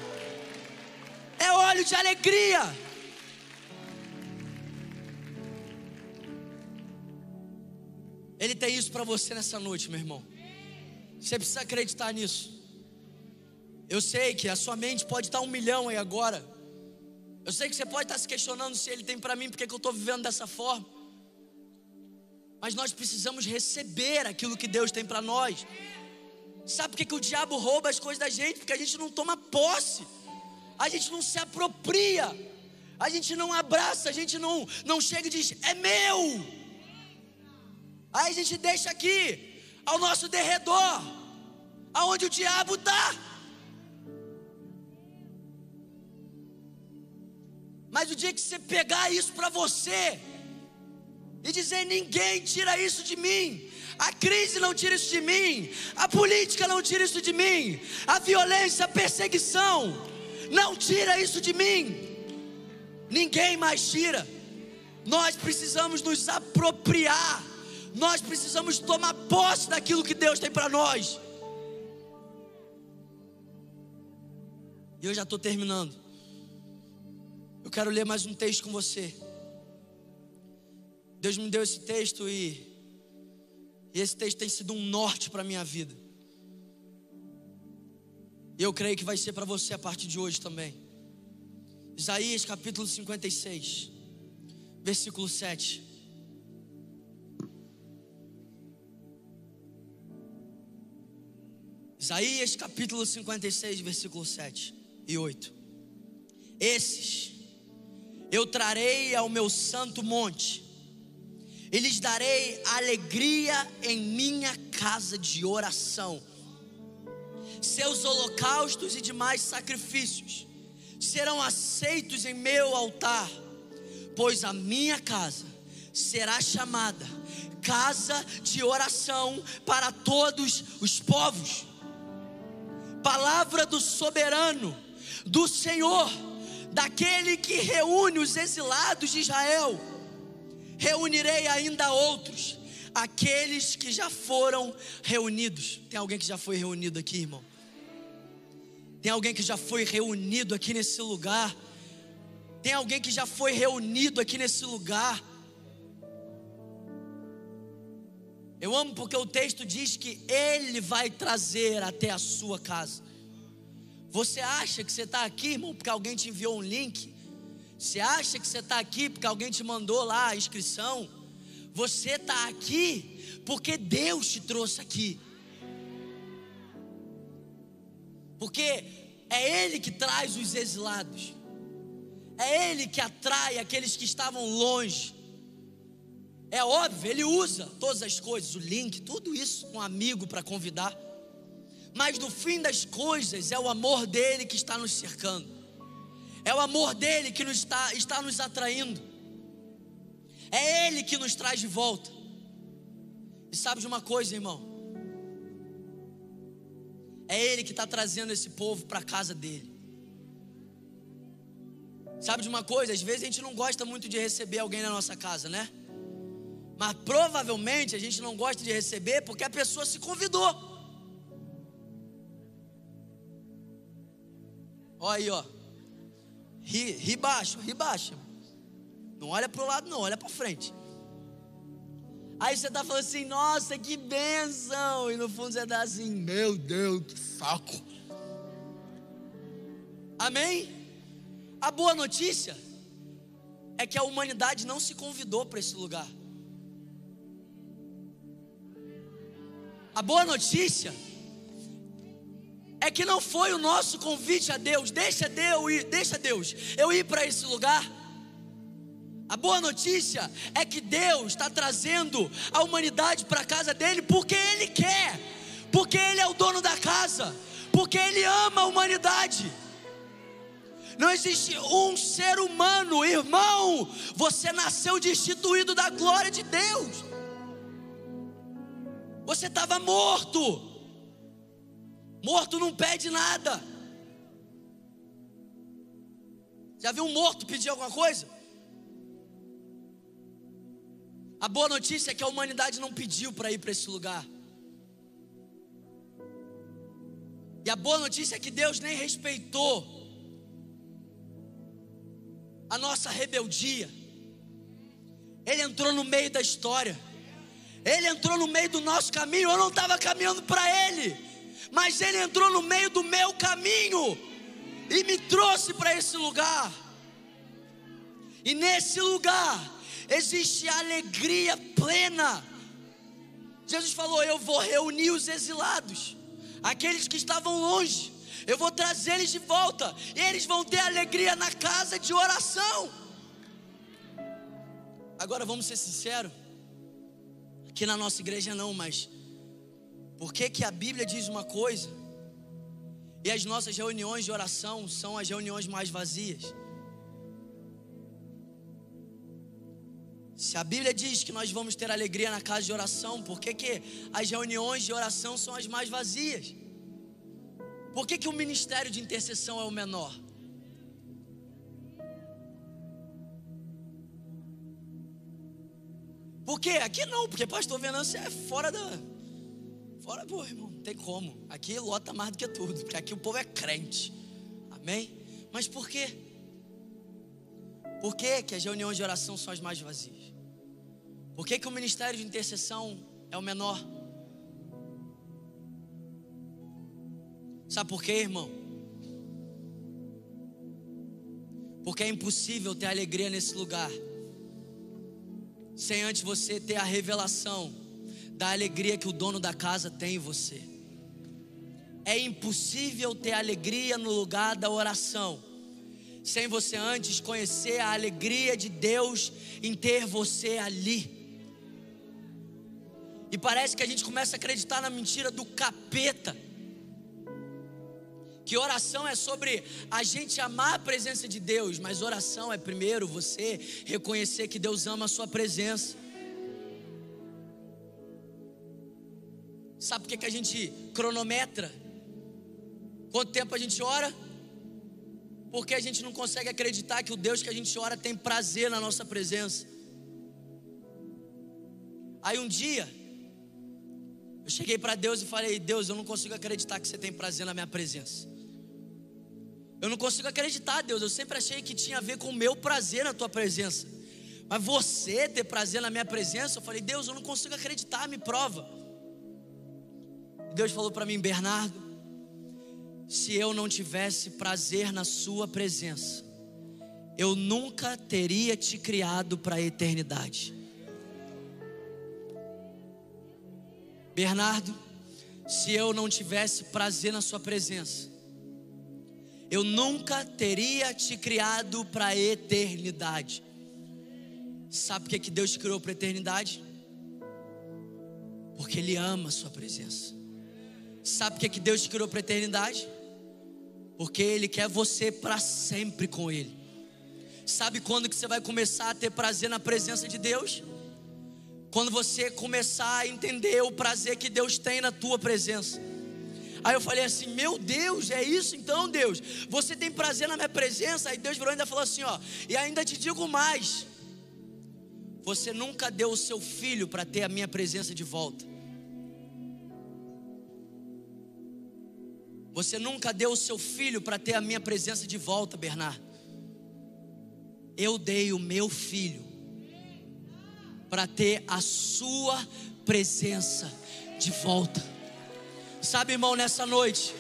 É óleo de alegria. Ele tem isso para você nessa noite, meu irmão. Você precisa acreditar nisso. Eu sei que a sua mente pode estar um milhão aí agora. Eu sei que você pode estar se questionando se ele tem para mim, porque que eu estou vivendo dessa forma. Mas nós precisamos receber aquilo que Deus tem para nós. Sabe por que, que o diabo rouba as coisas da gente? Porque a gente não toma posse, a gente não se apropria, a gente não abraça, a gente não, não chega e diz: é meu. Aí a gente deixa aqui, ao nosso derredor, aonde o diabo está. Mas o dia que você pegar isso para você e dizer: ninguém tira isso de mim, a crise não tira isso de mim, a política não tira isso de mim, a violência, a perseguição não tira isso de mim, ninguém mais tira. Nós precisamos nos apropriar nós precisamos tomar posse daquilo que Deus tem para nós. E eu já estou terminando. Eu quero ler mais um texto com você. Deus me deu esse texto e, e esse texto tem sido um norte para a minha vida. E eu creio que vai ser para você a partir de hoje também. Isaías capítulo 56, versículo 7. Isaías capítulo 56, versículo 7 e 8. Esses eu trarei ao meu santo monte, e lhes darei alegria em minha casa de oração. Seus holocaustos e demais sacrifícios serão aceitos em meu altar, pois a minha casa será chamada casa de oração para todos os povos palavra do soberano, do Senhor, daquele que reúne os exilados de Israel. Reunirei ainda outros, aqueles que já foram reunidos. Tem alguém que já foi reunido aqui, irmão? Tem alguém que já foi reunido aqui nesse lugar? Tem alguém que já foi reunido aqui nesse lugar? Eu amo porque o texto diz que Ele vai trazer até a sua casa. Você acha que você está aqui, irmão, porque alguém te enviou um link? Você acha que você está aqui porque alguém te mandou lá a inscrição? Você está aqui porque Deus te trouxe aqui. Porque é Ele que traz os exilados, é Ele que atrai aqueles que estavam longe. É óbvio, ele usa todas as coisas, o link, tudo isso, um amigo para convidar. Mas no fim das coisas, é o amor dele que está nos cercando. É o amor dele que nos está, está nos atraindo. É ele que nos traz de volta. E sabe de uma coisa, irmão? É ele que está trazendo esse povo para a casa dele. Sabe de uma coisa? Às vezes a gente não gosta muito de receber alguém na nossa casa, né? Mas provavelmente a gente não gosta de receber porque a pessoa se convidou. Olha aí, ó. Ri, ri baixo, ri baixo. Não olha para o lado, não, olha para frente. Aí você está falando assim, nossa, que benção. E no fundo você está assim, meu Deus, que saco. Amém? A boa notícia é que a humanidade não se convidou para esse lugar. A boa notícia é que não foi o nosso convite a Deus. Deixa Deus ir, deixa Deus eu ir para esse lugar. A boa notícia é que Deus está trazendo a humanidade para a casa dele porque Ele quer, porque Ele é o dono da casa, porque Ele ama a humanidade. Não existe um ser humano, irmão, você nasceu destituído da glória de Deus. Você estava morto. Morto não pede nada. Já viu um morto pedir alguma coisa? A boa notícia é que a humanidade não pediu para ir para esse lugar. E a boa notícia é que Deus nem respeitou a nossa rebeldia. Ele entrou no meio da história. Ele entrou no meio do nosso caminho. Eu não estava caminhando para Ele, mas Ele entrou no meio do meu caminho e me trouxe para esse lugar. E nesse lugar existe alegria plena. Jesus falou: Eu vou reunir os exilados, aqueles que estavam longe, eu vou trazer eles de volta, e eles vão ter alegria na casa de oração. Agora vamos ser sinceros, aqui na nossa igreja não, mas por que, que a Bíblia diz uma coisa e as nossas reuniões de oração são as reuniões mais vazias? Se a Bíblia diz que nós vamos ter alegria na casa de oração, por que, que as reuniões de oração são as mais vazias? Por que, que o ministério de intercessão é o menor? Por quê? Aqui não, porque pastor Venâncio é fora da. Fora, pô, irmão, não tem como. Aqui lota mais do que tudo, porque aqui o povo é crente. Amém? Mas por quê? Por que, que as reuniões de oração são as mais vazias? Por que, que o ministério de intercessão é o menor? Sabe por quê, irmão? Porque é impossível ter alegria nesse lugar sem antes você ter a revelação da alegria que o dono da casa tem em você. É impossível ter alegria no lugar da oração sem você antes conhecer a alegria de Deus em ter você ali. E parece que a gente começa a acreditar na mentira do capeta. Que oração é sobre a gente amar a presença de Deus, mas oração é primeiro você reconhecer que Deus ama a sua presença. Sabe por que, que a gente cronometra? Quanto tempo a gente ora? Porque a gente não consegue acreditar que o Deus que a gente ora tem prazer na nossa presença. Aí um dia, eu cheguei para Deus e falei: Deus, eu não consigo acreditar que você tem prazer na minha presença. Eu não consigo acreditar, Deus. Eu sempre achei que tinha a ver com o meu prazer na tua presença. Mas você ter prazer na minha presença, eu falei: Deus, eu não consigo acreditar, me prova. Deus falou para mim: Bernardo, se eu não tivesse prazer na Sua presença, eu nunca teria te criado para a eternidade. Bernardo, se eu não tivesse prazer na Sua presença, eu nunca teria te criado para a eternidade. Sabe por que, que Deus te criou para a eternidade? Porque Ele ama a Sua presença. Sabe por que, que Deus te criou para a eternidade? Porque Ele quer você para sempre com Ele. Sabe quando que você vai começar a ter prazer na presença de Deus? Quando você começar a entender o prazer que Deus tem na tua presença. Aí eu falei assim: Meu Deus, é isso então, Deus? Você tem prazer na minha presença? Aí Deus virou e ainda falou assim: Ó, e ainda te digo mais: Você nunca deu o seu filho para ter a minha presença de volta. Você nunca deu o seu filho para ter a minha presença de volta, Bernardo. Eu dei o meu filho para ter a sua presença de volta. Sabe, irmão, nessa noite,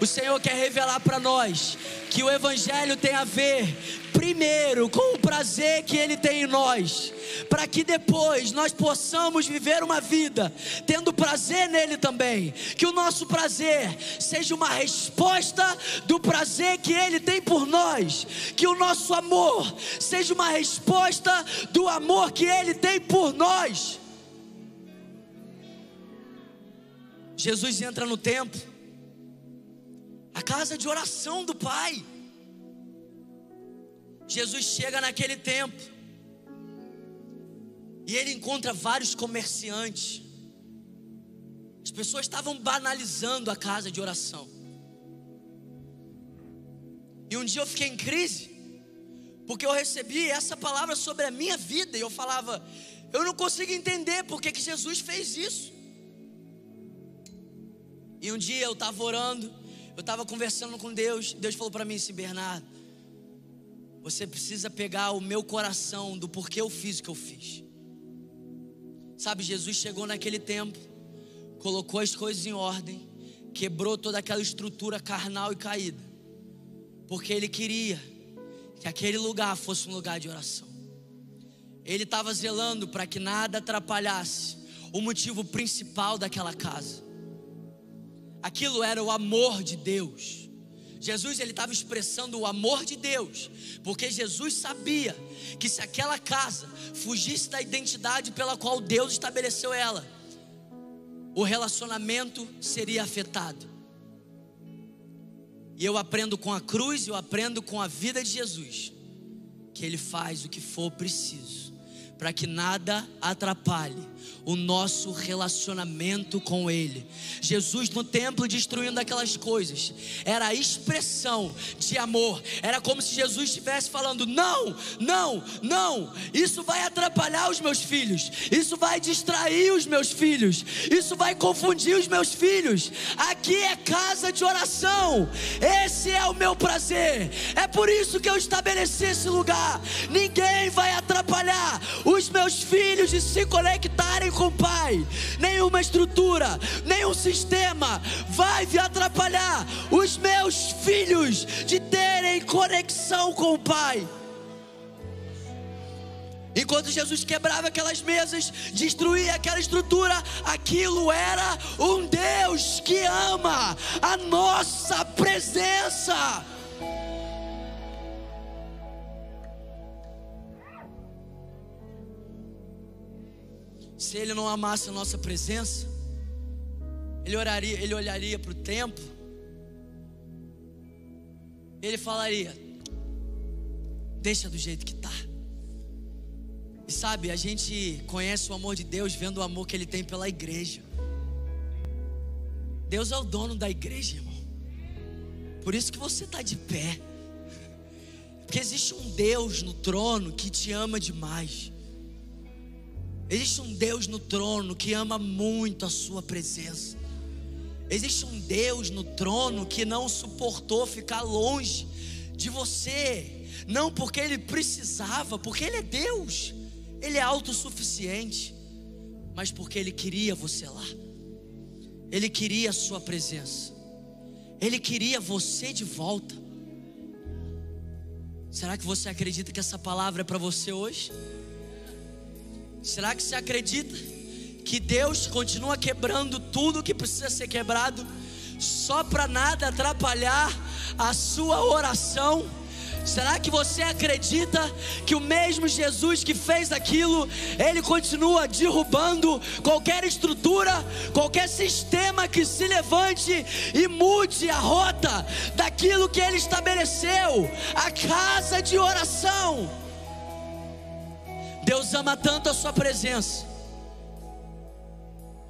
o Senhor quer revelar para nós que o Evangelho tem a ver, primeiro, com o prazer que Ele tem em nós, para que depois nós possamos viver uma vida tendo prazer nele também. Que o nosso prazer seja uma resposta do prazer que Ele tem por nós. Que o nosso amor seja uma resposta do amor que Ele tem por nós. Jesus entra no templo a casa de oração do Pai. Jesus chega naquele tempo e ele encontra vários comerciantes. As pessoas estavam banalizando a casa de oração. E um dia eu fiquei em crise, porque eu recebi essa palavra sobre a minha vida e eu falava, eu não consigo entender porque que Jesus fez isso. E um dia eu estava orando, eu estava conversando com Deus, Deus falou para mim assim, Bernardo, você precisa pegar o meu coração do porquê eu fiz o que eu fiz. Sabe, Jesus chegou naquele tempo, colocou as coisas em ordem, quebrou toda aquela estrutura carnal e caída, porque Ele queria que aquele lugar fosse um lugar de oração. Ele estava zelando para que nada atrapalhasse o motivo principal daquela casa. Aquilo era o amor de Deus. Jesus ele estava expressando o amor de Deus, porque Jesus sabia que se aquela casa fugisse da identidade pela qual Deus estabeleceu ela, o relacionamento seria afetado. E eu aprendo com a cruz, eu aprendo com a vida de Jesus, que ele faz o que for preciso para que nada atrapalhe o nosso relacionamento com Ele. Jesus no templo destruindo aquelas coisas, era a expressão de amor, era como se Jesus estivesse falando: não, não, não, isso vai atrapalhar os meus filhos, isso vai distrair os meus filhos, isso vai confundir os meus filhos. Aqui é casa de oração, esse é o meu prazer, é por isso que eu estabeleci esse lugar. Ninguém vai atrapalhar os meus filhos de se conectarem com o Pai. Nenhuma estrutura, nenhum sistema vai atrapalhar os meus filhos de terem conexão com o Pai. Enquanto Jesus quebrava aquelas mesas, destruía aquela estrutura, aquilo era um Deus que ama a nossa presença. Se ele não amasse a nossa presença, ele oraria, ele olharia para o templo, ele falaria: deixa do jeito que está. E sabe, a gente conhece o amor de Deus vendo o amor que Ele tem pela igreja. Deus é o dono da igreja, irmão. Por isso que você está de pé. Porque existe um Deus no trono que te ama demais. Existe um Deus no trono que ama muito a sua presença. Existe um Deus no trono que não suportou ficar longe de você, não porque ele precisava, porque ele é Deus, ele é autossuficiente, mas porque ele queria você lá. Ele queria a sua presença. Ele queria você de volta. Será que você acredita que essa palavra é para você hoje? Será que você acredita que Deus continua quebrando tudo que precisa ser quebrado, só para nada atrapalhar a sua oração? Será que você acredita que o mesmo Jesus que fez aquilo, ele continua derrubando qualquer estrutura, qualquer sistema que se levante e mude a rota daquilo que ele estabeleceu a casa de oração? Deus ama tanto a sua presença,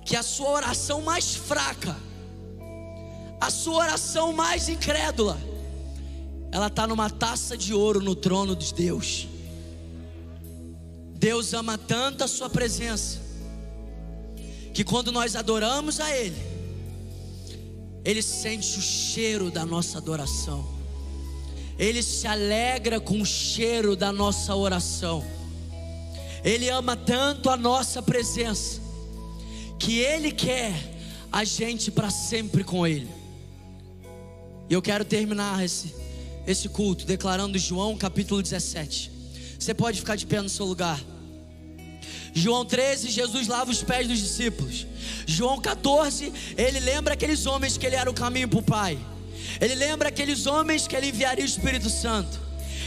que a sua oração mais fraca, a sua oração mais incrédula, ela está numa taça de ouro no trono de Deus. Deus ama tanto a sua presença, que quando nós adoramos a Ele, Ele sente o cheiro da nossa adoração, Ele se alegra com o cheiro da nossa oração. Ele ama tanto a nossa presença, que Ele quer a gente para sempre com Ele. E eu quero terminar esse, esse culto declarando João capítulo 17. Você pode ficar de pé no seu lugar. João 13, Jesus lava os pés dos discípulos. João 14, ele lembra aqueles homens que ele era o caminho para o Pai. Ele lembra aqueles homens que ele enviaria o Espírito Santo.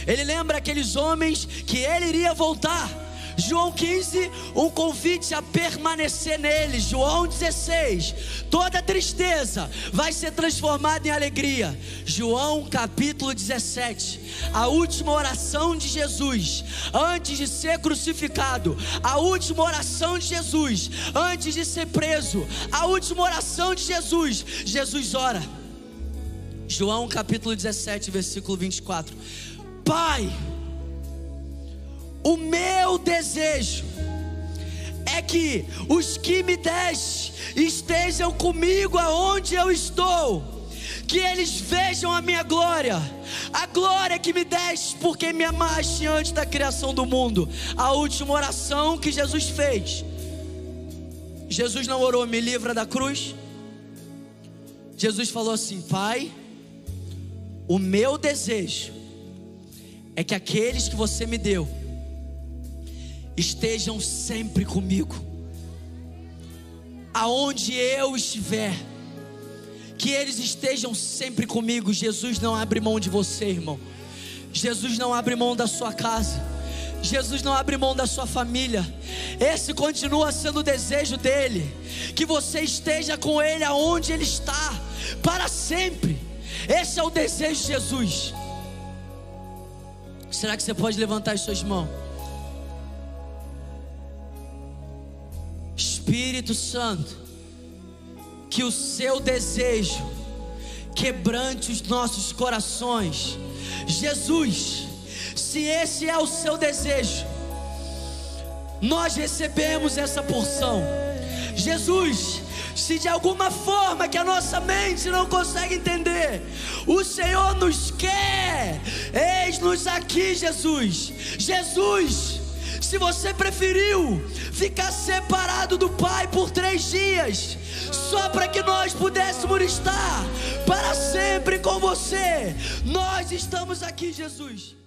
Ele lembra aqueles homens que ele iria voltar. João 15, um convite a permanecer nele. João 16, toda tristeza vai ser transformada em alegria. João capítulo 17, a última oração de Jesus antes de ser crucificado, a última oração de Jesus antes de ser preso, a última oração de Jesus. Jesus ora. João capítulo 17, versículo 24. Pai, o meu desejo é que os que me deste estejam comigo aonde eu estou, que eles vejam a minha glória, a glória que me deste, porque me amaste antes da criação do mundo. A última oração que Jesus fez. Jesus não orou, me livra da cruz. Jesus falou assim: Pai, o meu desejo é que aqueles que você me deu estejam sempre comigo, aonde eu estiver, que eles estejam sempre comigo. Jesus não abre mão de você, irmão. Jesus não abre mão da sua casa. Jesus não abre mão da sua família. Esse continua sendo o desejo dele, que você esteja com ele aonde ele está, para sempre. Esse é o desejo de Jesus. Será que você pode levantar as suas mãos? Espírito Santo, que o seu desejo quebrante os nossos corações. Jesus, se esse é o seu desejo, nós recebemos essa porção. Jesus, se de alguma forma que a nossa mente não consegue entender, o Senhor nos quer, eis-nos aqui, Jesus. Jesus, se você preferiu ficar separado do Pai por três dias, só para que nós pudéssemos estar para sempre com você, nós estamos aqui, Jesus.